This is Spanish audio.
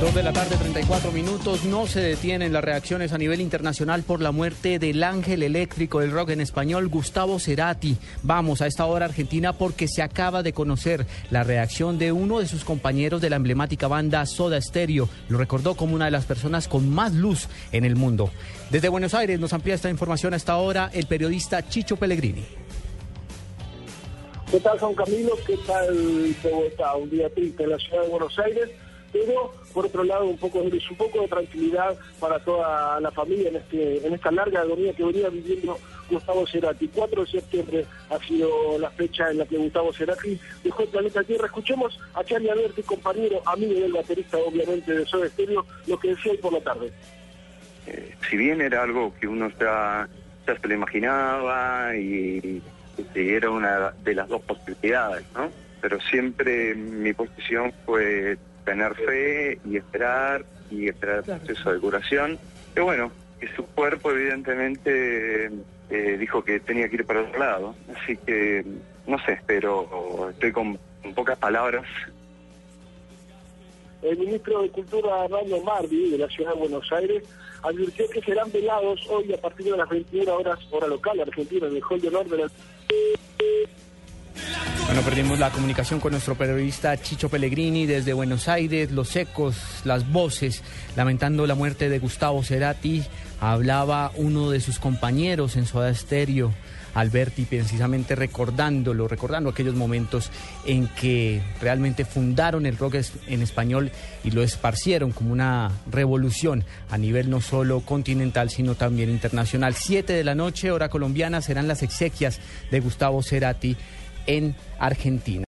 Dos de la tarde, 34 minutos. No se detienen las reacciones a nivel internacional por la muerte del ángel eléctrico del rock en español, Gustavo Cerati. Vamos a esta hora Argentina porque se acaba de conocer la reacción de uno de sus compañeros de la emblemática banda Soda Stereo. Lo recordó como una de las personas con más luz en el mundo. Desde Buenos Aires nos amplía esta información a esta hora el periodista Chicho Pellegrini. ¿Qué tal, Juan Camilo? ¿Qué tal, está Un día triste en la ciudad de Buenos Aires pero por otro lado un poco un poco de tranquilidad para toda la familia en este en esta larga agonía que venía viviendo Gustavo Cerati. 4 de septiembre ha sido la fecha en la que Gustavo Cerati dejó el planeta Tierra. Escuchemos a Charlie Alberti, compañero, amigo del baterista obviamente de Soda Stereo, lo que decía hoy por la tarde. Eh, si bien era algo que uno ya, se lo imaginaba y, y era una de las dos posibilidades, ¿no? Pero siempre mi posición fue tener fe y esperar y esperar el proceso de curación. Que bueno, que su cuerpo evidentemente eh, dijo que tenía que ir para otro lado. Así que, no sé, pero estoy con, pocas palabras. El ministro de Cultura, Arnaldo Mardi, de la Ciudad de Buenos Aires, advirtió que serán velados hoy a partir de las 21 horas, hora local argentina, en el Hall de Honor de la... Bueno, perdimos la comunicación con nuestro periodista Chicho Pellegrini desde Buenos Aires, los ecos, las voces, lamentando la muerte de Gustavo Cerati. Hablaba uno de sus compañeros en Soda Stereo, Alberti, precisamente recordándolo, recordando aquellos momentos en que realmente fundaron el rock en español y lo esparcieron como una revolución a nivel no solo continental, sino también internacional. Siete de la noche, hora colombiana, serán las exequias de Gustavo Cerati en Argentina.